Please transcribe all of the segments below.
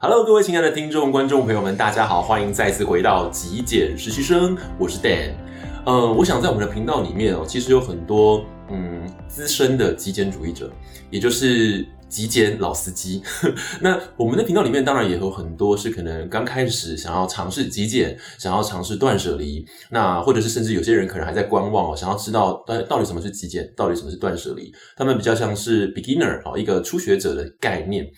Hello，各位亲爱的听众、观众朋友们，大家好，欢迎再次回到极简实习生，我是 Dan。呃，我想在我们的频道里面哦，其实有很多嗯资深的极简主义者，也就是极简老司机。那我们的频道里面当然也有很多是可能刚开始想要尝试极简、想要尝试断舍离，那或者是甚至有些人可能还在观望哦，想要知道到到底什么是极简，到底什么是断舍离，他们比较像是 beginner 哦，一个初学者的概念。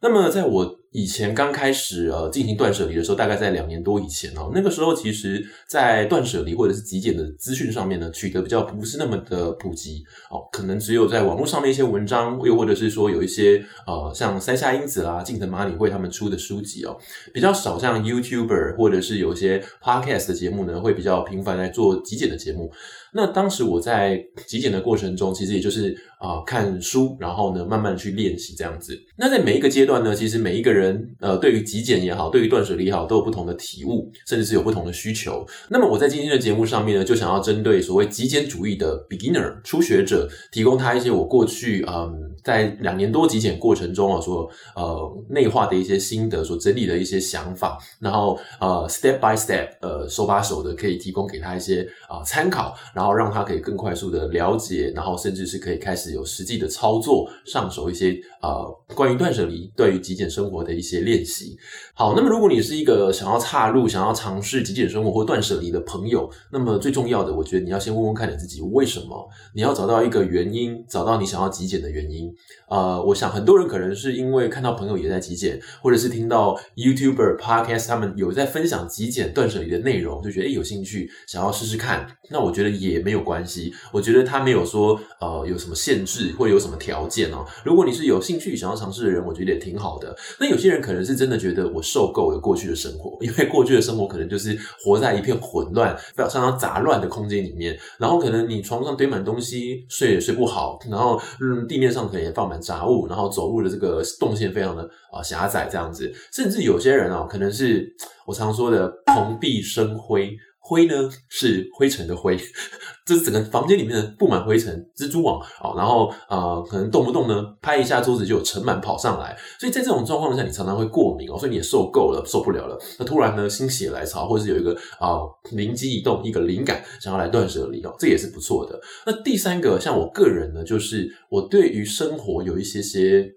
那么在我以前刚开始呃进行断舍离的时候，大概在两年多以前哦，那个时候其实，在断舍离或者是极简的资讯上面呢，取得比较不是那么的普及哦，可能只有在网络上面一些文章，又或者是说有一些呃像三下英子啦、近藤麻里惠他们出的书籍哦，比较少像 YouTuber 或者是有一些 Podcast 的节目呢，会比较频繁来做极简的节目。那当时我在极简的过程中，其实也就是啊、看书，然后呢慢慢去练习这样子。那在每一个阶段呢，其实每一个人。呃，对于极简也好，对于断舍离也好，都有不同的体悟，甚至是有不同的需求。那么我在今天的节目上面呢，就想要针对所谓极简主义的 beginner 初学者，提供他一些我过去嗯在两年多极简过程中啊所呃内化的一些心得，所整理的一些想法，然后呃 step by step 呃手把手的可以提供给他一些啊、参考，然后然后让他可以更快速的了解，然后甚至是可以开始有实际的操作上手一些呃关于断舍离对于极简生活的。一些练习。好，那么如果你是一个想要踏入、想要尝试极简生活或断舍离的朋友，那么最重要的，我觉得你要先问问看你自己为什么？你要找到一个原因，找到你想要极简的原因。呃，我想很多人可能是因为看到朋友也在极简，或者是听到 YouTuber、Podcast 他们有在分享极简断舍离的内容，就觉得诶有兴趣，想要试试看。那我觉得也也没有关系，我觉得他没有说呃有什么限制或有什么条件哦。如果你是有兴趣想要尝试的人，我觉得也挺好的。那有些人可能是真的觉得我受够了过去的生活，因为过去的生活可能就是活在一片混乱、非常相当杂乱的空间里面，然后可能你床上堆满东西，睡也睡不好，然后嗯地面上可能也放满杂物，然后走路的这个动线非常的啊狭窄这样子，甚至有些人啊，可能是我常说的蓬荜生辉。灰呢是灰尘的灰，这整个房间里面的布满灰尘，蜘蛛网啊，然后呃，可能动不动呢拍一下桌子就有尘螨跑上来，所以在这种状况下，你常常会过敏哦，所以你也受够了，受不了了。那突然呢心血来潮，或者是有一个啊灵机一动，一个灵感，想要来断舍离哦，这也是不错的。那第三个，像我个人呢，就是我对于生活有一些些。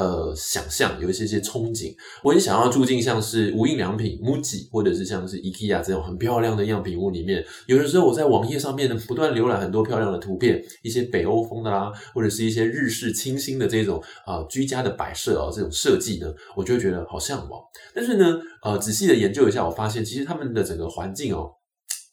呃，想象有一些些憧憬，我也想要住进像是无印良品、MUJI，或者是像是 IKEA 这种很漂亮的样品屋里面。有的时候我在网页上面呢，不断浏览很多漂亮的图片，一些北欧风的啦，或者是一些日式清新的这种啊、居家的摆设啊，这种设计呢，我就会觉得好向往。但是呢，呃，仔细的研究一下，我发现其实他们的整个环境哦。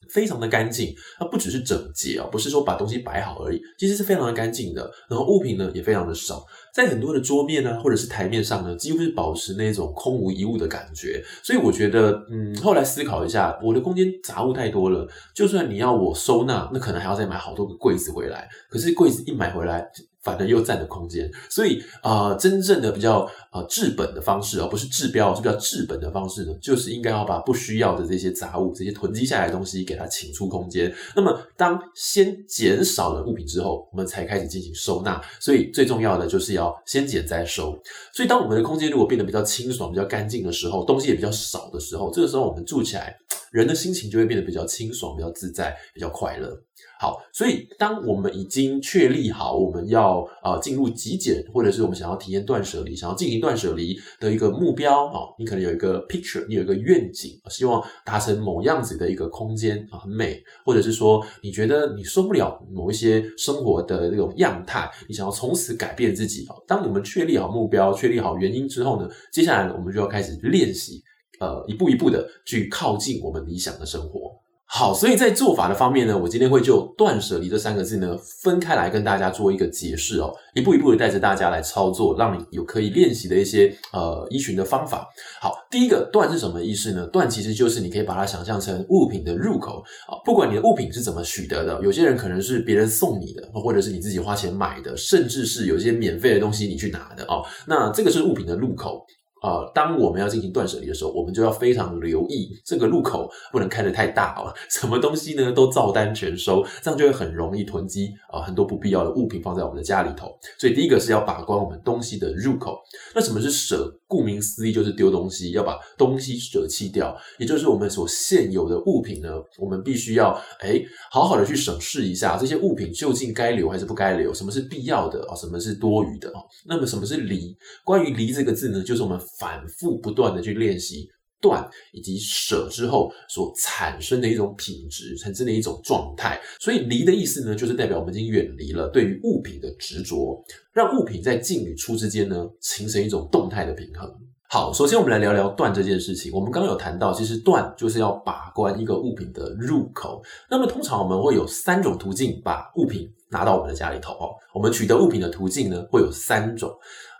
非常的干净，它不只是整洁哦，不是说把东西摆好而已，其实是非常的干净的。然后物品呢也非常的少，在很多的桌面呢或者是台面上呢，几乎是保持那种空无一物的感觉。所以我觉得，嗯，后来思考一下，我的空间杂物太多了，就算你要我收纳，那可能还要再买好多个柜子回来。可是柜子一买回来，反而又占了空间，所以啊、真正的比较啊、治本的方式，而不是治标，是比较治本的方式呢，就是应该要把不需要的这些杂物、这些囤积下来的东西，给它请出空间。那么，当先减少了物品之后，我们才开始进行收纳。所以，最重要的就是要先减再收。所以，当我们的空间如果变得比较清爽、比较干净的时候，东西也比较少的时候，这个时候我们住起来，人的心情就会变得比较清爽、比较自在、比较快乐。好，所以当我们已经确立好我们要啊进入极简，或者是我们想要体验断舍离，想要进行断舍离的一个目标啊，你可能有一个 picture，你有一个愿景，希望达成某样子的一个空间啊，很美，或者是说你觉得你受不了某一些生活的这种样态，你想要从此改变自己啊。当我们确立好目标，确立好原因之后呢，接下来我们就要开始练习，呃，一步一步的去靠近我们理想的生活。好，所以在做法的方面呢，我今天会就断舍离这三个字呢分开来跟大家做一个解释哦，一步一步的带着大家来操作，让你有可以练习的一些呃依循的方法。好，第一个断是什么意思呢？断其实就是你可以把它想象成物品的入口啊，不管你的物品是怎么取得的，有些人可能是别人送你的，或者是你自己花钱买的，甚至是有一些免费的东西你去拿的哦，那这个是物品的入口。啊，当我们要进行断舍离的时候，我们就要非常留意这个入口不能开得太大哦，什么东西呢都照单全收，这样就会很容易囤积啊、很多不必要的物品放在我们的家里头。所以第一个是要把关我们东西的入口。那什么是舍顾名思义就是丢东西，要把东西舍弃掉，也就是我们所现有的物品呢，我们必须要哎好好的去审视一下这些物品究竟该留还是不该留，什么是必要的啊，什么是多余的啊？那么什么是离？关于离这个字呢，就是我们反复不断的去练习。断以及舍之后所产生的一种品质，产生的一种状态。所以离的意思呢，就是代表我们已经远离了对于物品的执着，让物品在进与出之间呢，形成一种动态的平衡。好，首先我们来聊聊断这件事情。我们刚刚有谈到，其实断就是要把关一个物品的入口。那么通常我们会有三种途径把物品拿到我们的家里头哦。我们取得物品的途径呢，会有三种。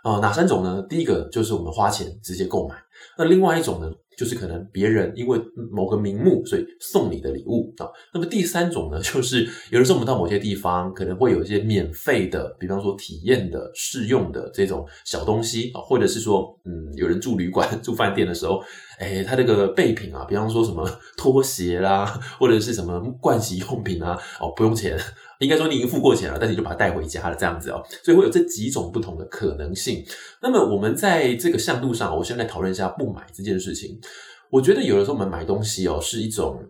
呃，哪三种呢？第一个就是我们花钱直接购买。那另外一种呢，就是可能别人因为某个名目，所以送你的礼物啊。那么第三种呢，就是有的时候我们到某些地方，可能会有一些免费的，比方说体验的、试用的这种小东西啊，或者是说，嗯，有人住旅馆、住饭店的时候，哎，他这个备品啊，比方说什么拖鞋啦，或者是什么盥洗用品啊，哦，不用钱。应该说你已经付过钱了，但你就把它带回家了，这样子哦，所以会有这几种不同的可能性。那么我们在这个向度上，我先来讨论一下不买这件事情。我觉得有的时候我们买东西哦，是一种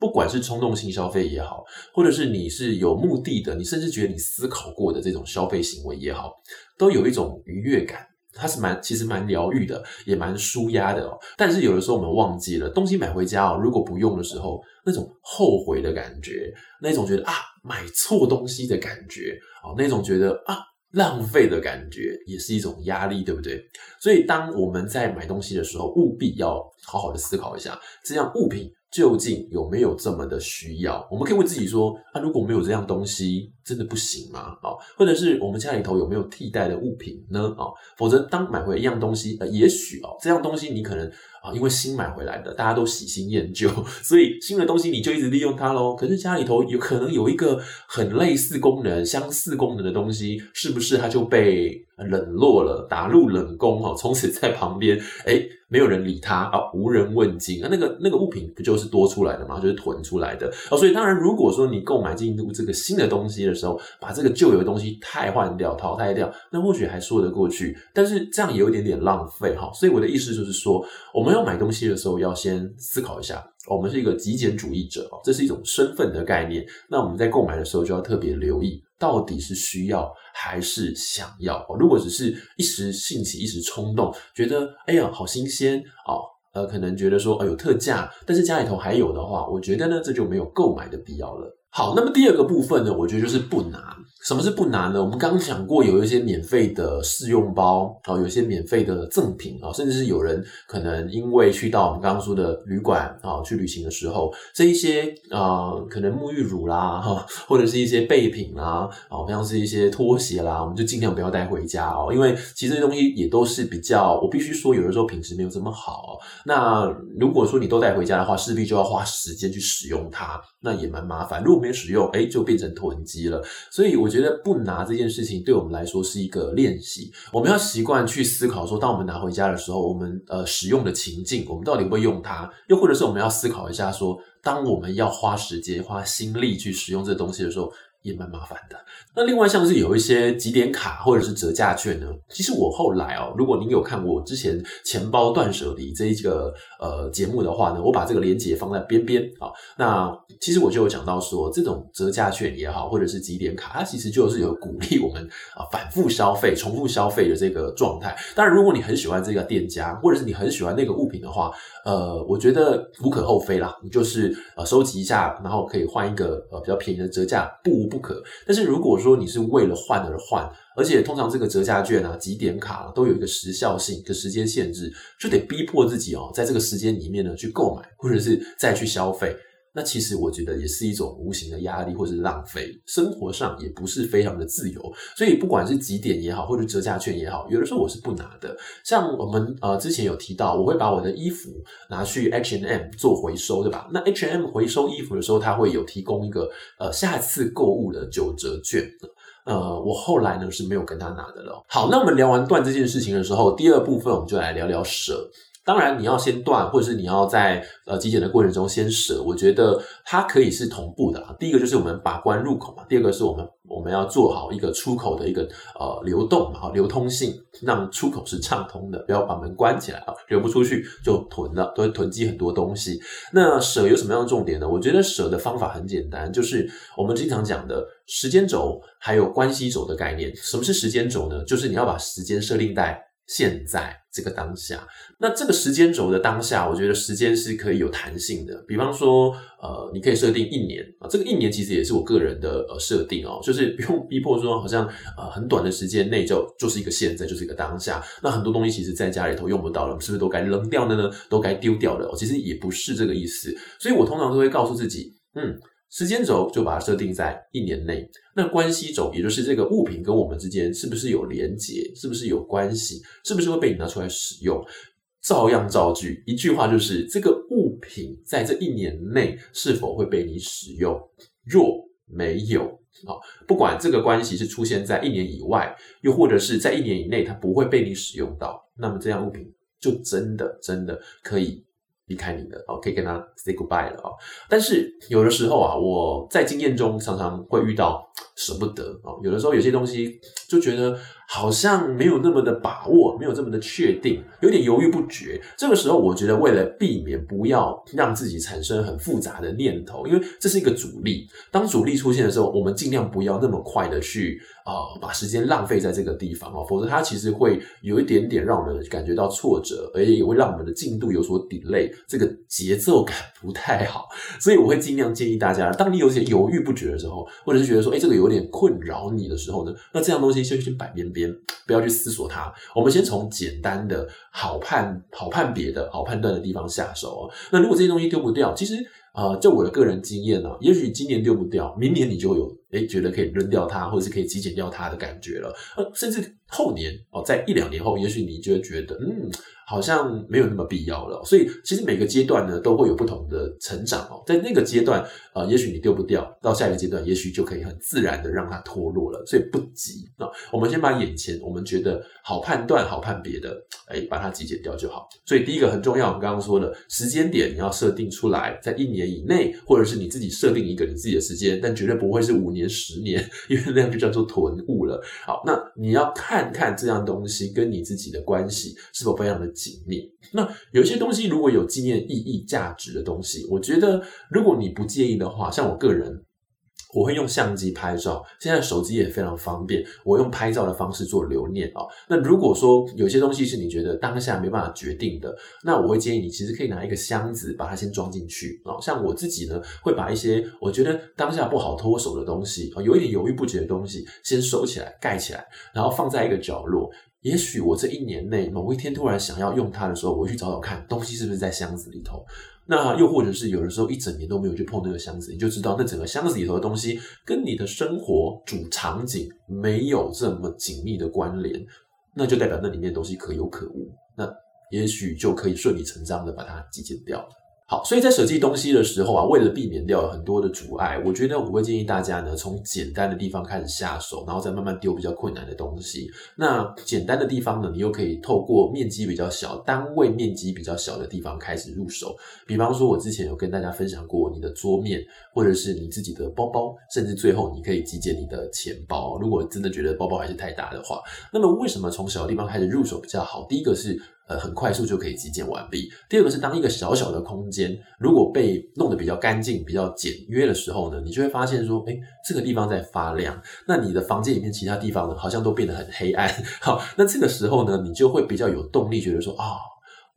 不管是冲动性消费也好，或者是你是有目的的，你甚至觉得你思考过的这种消费行为也好，都有一种愉悦感。它是蛮，其实蛮疗愈的，也蛮舒压的哦。但是有的时候我们忘记了，东西买回家哦，如果不用的时候，那种后悔的感觉，那种觉得啊买错东西的感觉哦，那种觉得啊浪费的感觉，也是一种压力，对不对？所以当我们在买东西的时候，务必要好好的思考一下，这样物品。究竟有没有这么的需要？我们可以问自己说：啊，如果没有这样东西，真的不行吗？啊，或者是我们家里头有没有替代的物品呢？啊，否则当买回一样东西，呃，也许哦，这样东西你可能啊，因为新买回来的，大家都喜新厌旧，所以新的东西你就一直利用它喽。可是家里头有可能有一个很类似功能、相似功能的东西，是不是它就被冷落了，打入冷宫？哈，从此在旁边，哎。没有人理他啊，无人问津啊，那个那个物品不就是多出来的吗？就是囤出来的啊，所以当然，如果说你购买进入这个新的东西的时候，把这个旧有的东西汰换掉、淘汰掉，那或许还说得过去。但是这样也有一点点浪费哈。所以我的意思就是说，我们要买东西的时候，要先思考一下，我们是一个极简主义者，这是一种身份的概念。那我们在购买的时候就要特别留意。到底是需要还是想要？如果只是一时兴起、一时冲动，觉得哎呀好新鲜哦，呃，可能觉得说哎有特价，但是家里头还有的话，我觉得呢这就没有购买的必要了。好，那么第二个部分呢，我觉得就是不难。什么是不难呢？我们刚刚讲过，有一些免费的试用包，啊，有一些免费的赠品啊，甚至是有人可能因为去到我们刚刚说的旅馆啊，去旅行的时候，这一些啊，可能沐浴乳啦，哈，或者是一些备品啦，啊，像是一些拖鞋啦，我们就尽量不要带回家哦，因为其实这些东西也都是比较，我必须说，有的时候品质没有这么好。那如果说你都带回家的话，势必就要花时间去使用它，那也蛮麻烦。如果没使用，哎，就变成囤积了。所以我。觉得不拿这件事情对我们来说是一个练习，我们要习惯去思考说，当我们拿回家的时候，我们呃使用的情境，我们到底会用它？又或者是我们要思考一下说，当我们要花时间、花心力去使用这东西的时候。也蛮麻烦的。那另外像是有一些集点卡或者是折价券呢，其实我后来哦，如果您有看过我之前钱包断舍离这一个呃节目的话呢，我把这个连接放在边边啊。那其实我就有讲到说，这种折价券也好，或者是集点卡，它其实就是有鼓励我们啊反复消费、重复消费的这个状态。当然，如果你很喜欢这个店家，或者是你很喜欢那个物品的话，呃，我觉得无可厚非啦。你就是呃收集一下，然后可以换一个呃比较便宜的折价，不无不可。但是如果说你是为了换而换，而且通常这个折价券啊、几点卡啊，都有一个时效性、一个时间限制，就得逼迫自己哦，在这个时间里面呢去购买，或者是再去消费。那其实我觉得也是一种无形的压力或者是浪费，生活上也不是非常的自由。所以不管是集点也好，或者折价券也好，有的时候我是不拿的。像我们呃之前有提到，我会把我的衣服拿去 H and M 做回收，对吧？那 H and M 回收衣服的时候，它会有提供一个呃下次购物的九折券。呃，我后来呢是没有跟他拿的了。好，那我们聊完断这件事情的时候，第二部分我们就来聊聊舍。当然，你要先断，或者是你要在呃极简的过程中先舍，我觉得它可以是同步的。第一个就是我们把关入口嘛，第二个是我们我们要做好一个出口的一个呃流动嘛，流通性，让出口是畅通的，不要把门关起来啊，流不出去就囤了，都会囤积很多东西。那舍有什么样的重点呢？我觉得舍的方法很简单，就是我们经常讲的时间轴还有关系轴的概念。什么是时间轴呢？就是你要把时间设定在。现在这个当下，那这个时间轴的当下，我觉得时间是可以有弹性的。比方说，呃，你可以设定一年啊，这个一年其实也是我个人的呃设定哦，就是不用逼迫说好像呃很短的时间内就就是一个现在，就是一个当下。那很多东西其实在家里头用不到了，是不是都该扔掉的呢？都该丢掉了？其实也不是这个意思。所以我通常都会告诉自己，嗯。时间轴就把它设定在一年内，那关系轴也就是这个物品跟我们之间是不是有连结，是不是有关系，是不是会被你拿出来使用，照样造句。一句话就是这个物品在这一年内是否会被你使用？若没有啊，不管这个关系是出现在一年以外，又或者是在一年以内，它不会被你使用到，那么这样物品就真的真的可以。离开你了哦，可以跟他 say goodbye 了哦。但是有的时候啊，我在经验中常常会遇到舍不得哦。有的时候有些东西就觉得。好像没有那么的把握，没有这么的确定，有点犹豫不决。这个时候，我觉得为了避免不要让自己产生很复杂的念头，因为这是一个阻力。当阻力出现的时候，我们尽量不要那么快的去啊、呃、把时间浪费在这个地方哦，否则它其实会有一点点让我们感觉到挫折，而且也会让我们的进度有所 delay，这个节奏感不太好。所以我会尽量建议大家，当你有些犹豫不决的时候，或者是觉得说，哎，这个有点困扰你的时候呢，那这样东西先去摆边边。不要去思索它，我们先从简单的好判、好判别的好判断的地方下手哦。那如果这些东西丢不掉，其实呃，就我的个人经验呢，也许今年丢不掉，明年你就有诶觉得可以扔掉它，或者是可以极简掉它的感觉了。呃，甚至后年哦，在一两年后，也许你就会觉得嗯。好像没有那么必要了，所以其实每个阶段呢都会有不同的成长哦。在那个阶段，呃，也许你丢不掉，到下一个阶段，也许就可以很自然的让它脱落了。所以不急啊，我们先把眼前我们觉得好判断、好判别的，哎，把它极简掉就好。所以第一个很重要，我们刚刚说的时间点你要设定出来，在一年以内，或者是你自己设定一个你自己的时间，但绝对不会是五年、年十年，因为那样就叫做囤物了。好，那你要看看这样东西跟你自己的关系是否非常的。紧密。那有些东西如果有纪念意义、价值的东西，我觉得如果你不介意的话，像我个人。我会用相机拍照，现在手机也非常方便。我用拍照的方式做留念啊。那如果说有些东西是你觉得当下没办法决定的，那我会建议你其实可以拿一个箱子把它先装进去啊。像我自己呢，会把一些我觉得当下不好脱手的东西啊，有一点犹豫不决的东西，先收起来盖起来，然后放在一个角落。也许我这一年内某一天突然想要用它的时候，我去找找看东西是不是在箱子里头。那又或者是有的时候一整年都没有去碰那个箱子，你就知道那整个箱子里头的东西跟你的生活主场景没有这么紧密的关联，那就代表那里面东西可有可无，那也许就可以顺理成章的把它极简掉了。好，所以在舍弃东西的时候啊，为了避免掉很多的阻碍，我觉得我会建议大家呢，从简单的地方开始下手，然后再慢慢丢比较困难的东西。那简单的地方呢，你又可以透过面积比较小、单位面积比较小的地方开始入手。比方说，我之前有跟大家分享过，你的桌面，或者是你自己的包包，甚至最后你可以集结你的钱包。如果真的觉得包包还是太大的话，那么为什么从小的地方开始入手比较好？第一个是。呃，很快速就可以极简完毕。第二个是，当一个小小的空间如果被弄得比较干净、比较简约的时候呢，你就会发现说，哎，这个地方在发亮。那你的房间里面其他地方呢，好像都变得很黑暗。好，那这个时候呢，你就会比较有动力，觉得说，啊、哦。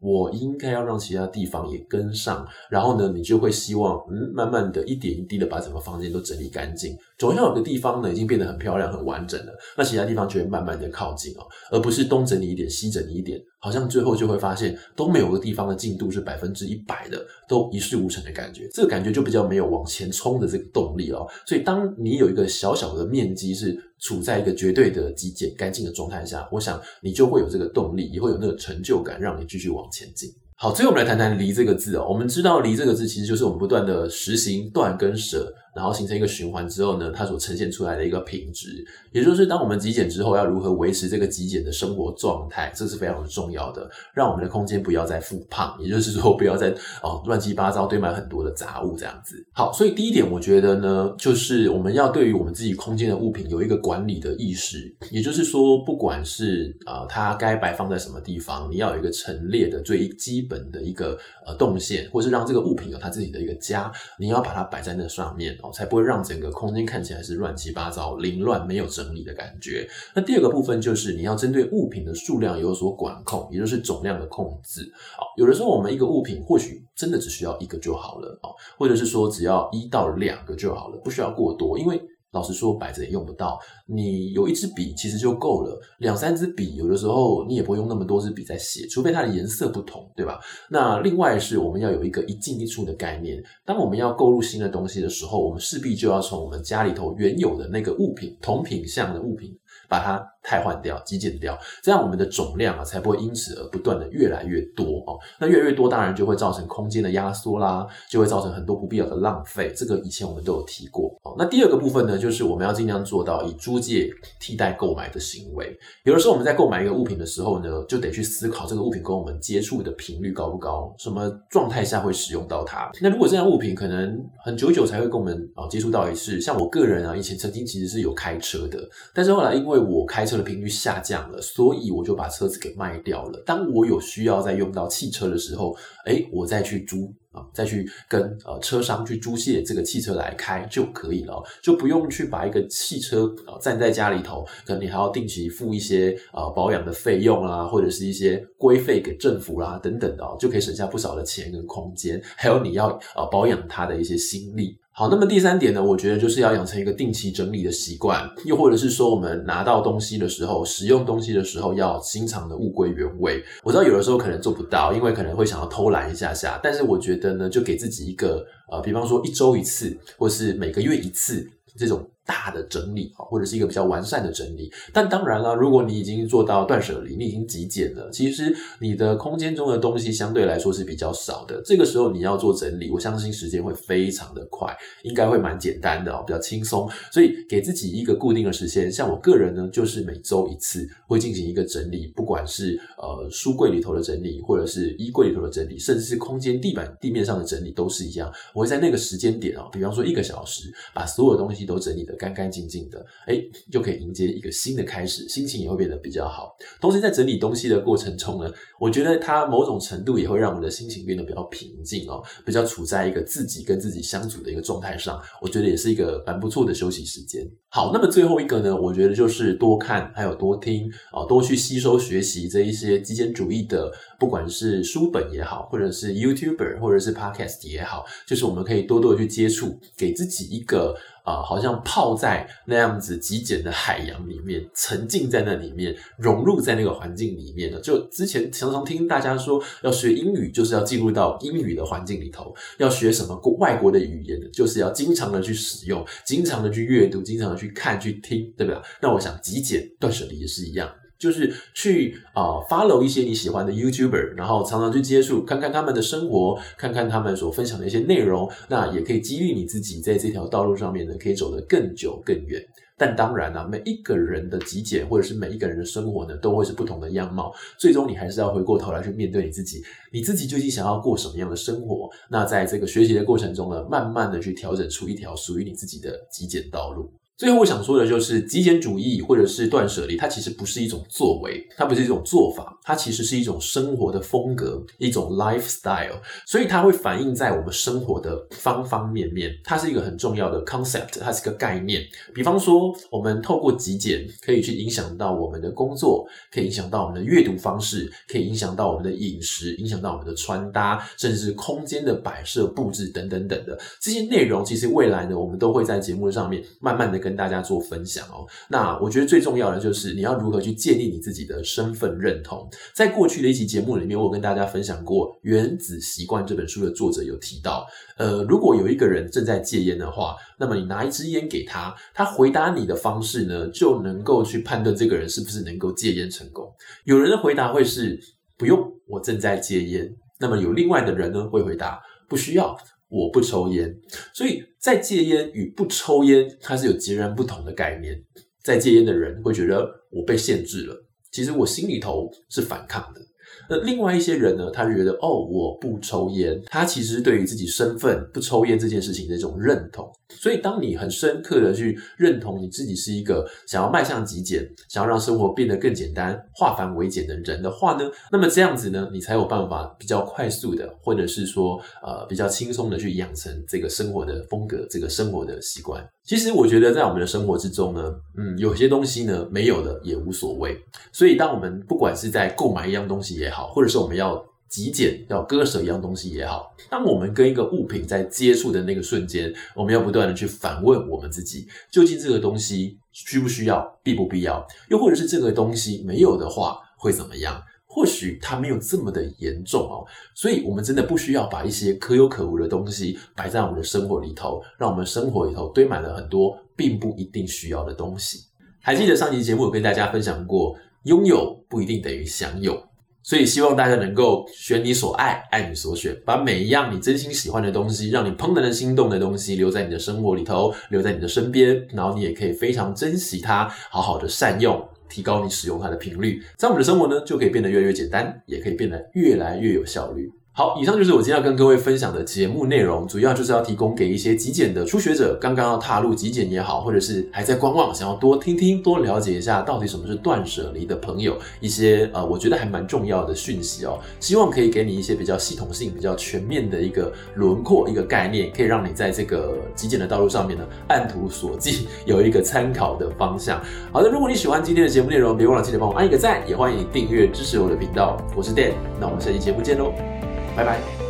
我应该要让其他地方也跟上，然后呢，你就会希望，嗯，慢慢的一点一滴的把整个房间都整理干净。总要有个地方呢，已经变得很漂亮、很完整了，那其他地方就会慢慢的靠近哦，而不是东整理一点、西整理一点，好像最后就会发现都没有个地方的进度是百分之一百的，都一事无成的感觉。这个感觉就比较没有往前冲的这个动力哦。所以，当你有一个小小的面积是处在一个绝对的极简干净的状态下，我想你就会有这个动力，也会有那个成就感，让你继续往前进。好，最后我们来谈谈“离”这个字哦。我们知道“离”这个字其实就是我们不断的实行断跟舍。然后形成一个循环之后呢，它所呈现出来的一个品质，也就是当我们极简之后，要如何维持这个极简的生活状态，这是非常重要的。让我们的空间不要再复胖，也就是说不要再哦乱七八糟堆满很多的杂物这样子。好，所以第一点，我觉得呢，就是我们要对于我们自己空间的物品有一个管理的意识，也就是说，不管是啊、它该摆放在什么地方，你要有一个陈列的最基本的一个呃动线，或是让这个物品有它自己的一个家，你要把它摆在那上面。哦才不会让整个空间看起来是乱七八糟、凌乱、没有整理的感觉。那第二个部分就是你要针对物品的数量有所管控，也就是总量的控制。哦，有的时候我们一个物品或许真的只需要一个就好了，或者是说只要一到两个就好了，不需要过多，因为。老实说，摆着也用不到。你有一支笔其实就够了，两三支笔有的时候你也不会用那么多支笔在写，除非它的颜色不同，对吧？那另外是我们要有一个一进一出的概念。当我们要购入新的东西的时候，我们势必就要从我们家里头原有的那个物品，同品相的物品。把它汰换掉、极简掉，这样我们的总量啊才不会因此而不断的越来越多哦。那越来越多，当然就会造成空间的压缩啦，就会造成很多不必要的浪费。这个以前我们都有提过哦。那第二个部分呢，就是我们要尽量做到以租借替代购买的行为。有的时候我们在购买一个物品的时候呢，就得去思考这个物品跟我们接触的频率高不高，什么状态下会使用到它。那如果这样物品可能很久久才会跟我们啊接触到一次，像我个人啊，以前曾经其实是有开车的，但是后来因为我开车的频率下降了，所以我就把车子给卖掉了。当我有需要再用到汽车的时候，诶，我再去租啊，再去跟呃车商去租借这个汽车来开就可以了，就不用去把一个汽车啊站在家里头，可能你还要定期付一些啊保养的费用啦，或者是一些规费给政府啦等等的，就可以省下不少的钱跟空间，还有你要啊保养它的一些心力。好，那么第三点呢，我觉得就是要养成一个定期整理的习惯，又或者是说，我们拿到东西的时候，使用东西的时候，要经常的物归原位。我知道有的时候可能做不到，因为可能会想要偷懒一下下，但是我觉得呢，就给自己一个呃，比方说一周一次，或是每个月一次这种。大的整理啊，或者是一个比较完善的整理。但当然了，如果你已经做到断舍离，你已经极简了，其实你的空间中的东西相对来说是比较少的。这个时候你要做整理，我相信时间会非常的快，应该会蛮简单的哦，比较轻松。所以给自己一个固定的时间，像我个人呢，就是每周一次会进行一个整理，不管是呃书柜里头的整理，或者是衣柜里头的整理，甚至是空间地板地面上的整理，都是一样。我会在那个时间点啊，比方说一个小时，把所有东西都整理的。干干净净的，哎，就可以迎接一个新的开始，心情也会变得比较好。同时，在整理东西的过程中呢，我觉得它某种程度也会让我们的心情变得比较平静哦，比较处在一个自己跟自己相处的一个状态上。我觉得也是一个蛮不错的休息时间。好，那么最后一个呢，我觉得就是多看，还有多听啊，多去吸收学习这一些极简主义的，不管是书本也好，或者是 YouTuber，或者是 Podcast 也好，就是我们可以多多的去接触，给自己一个。啊、好像泡在那样子极简的海洋里面，沉浸在那里面，融入在那个环境里面的。就之前常常听大家说，要学英语就是要进入到英语的环境里头；要学什么国外国的语言，就是要经常的去使用，经常的去阅读，经常的去看、去听，对不对？那我想极简断舍离也是一样。就是去啊、follow 一些你喜欢的 YouTuber，然后常常去接触，看看他们的生活，看看他们所分享的一些内容，那也可以激励你自己在这条道路上面呢，可以走得更久更远。但当然呢、每一个人的极简或者是每一个人的生活呢，都会是不同的样貌。最终你还是要回过头来去面对你自己，你自己究竟想要过什么样的生活？那在这个学习的过程中呢，慢慢的去调整出一条属于你自己的极简道路。最后我想说的就是，极简主义或者是断舍离，它其实不是一种作为，它不是一种做法，它其实是一种生活的风格，一种 lifestyle。所以它会反映在我们生活的方方面面。它是一个很重要的 concept，它是个概念。比方说，我们透过极简可以去影响到我们的工作，可以影响到我们的阅读方式，可以影响到我们的饮食，影响到我们的穿搭，甚至是空间的摆设布置等等等的这些内容。其实未来呢，我们都会在节目上面慢慢的跟大家做分享哦。那我觉得最重要的就是你要如何去建立你自己的身份认同。在过去的一期节目里面，我有跟大家分享过《原子习惯》这本书的作者有提到，呃，如果有一个人正在戒烟的话，那么你拿一支烟给他，他回答你的方式呢，就能够去判断这个人是不是能够戒烟成功。有人的回答会是不用，我正在戒烟。那么有另外的人呢会回答不需要，我不抽烟。所以在戒烟与不抽烟，它是有截然不同的概念。在戒烟的人会觉得我被限制了，其实我心里头是反抗的。那另外一些人呢，他就觉得哦，我不抽烟，他其实对于自己身份不抽烟这件事情的一种认同。所以，当你很深刻的去认同你自己是一个想要迈向极简、想要让生活变得更简单、化繁为简的人的话呢，那么这样子呢，你才有办法比较快速的，或者是说呃比较轻松的去养成这个生活的风格、这个生活的习惯。其实，我觉得在我们的生活之中呢，嗯，有些东西呢没有的也无所谓。所以，当我们不管是在购买一样东西也好，或者是我们要极简，要割舍一样东西也好，当我们跟一个物品在接触的那个瞬间，我们要不断的去反问我们自己，究竟这个东西需不需要，必不必要？又或者是这个东西没有的话会怎么样？或许它没有这么的严重哦，所以我们真的不需要把一些可有可无的东西摆在我们的生活里头，让我们生活里头堆满了很多并不一定需要的东西。还记得上期节目有跟大家分享过，拥有不一定等于享有。所以希望大家能够选你所爱，爱你所选，把每一样你真心喜欢的东西，让你怦然的心动的东西留在你的生活里头，留在你的身边，然后你也可以非常珍惜它，好好的善用，提高你使用它的频率，在我们的生活呢就可以变得越来越简单，也可以变得越来越有效率。好，以上就是我今天要跟各位分享的节目内容，主要就是要提供给一些极简的初学者，刚刚要踏入极简也好，或者是还在观望，想要多听听、多了解一下到底什么是断舍离的朋友，一些呃，我觉得还蛮重要的讯息哦。希望可以给你一些比较系统性、比较全面的一个轮廓、一个概念，可以让你在这个极简的道路上面呢，按图索骥，有一个参考的方向。好的，如果你喜欢今天的节目内容，别忘了记得帮我按一个赞，也欢迎你订阅支持我的频道。我是 Dan，那我们下期节目见喽。拜拜。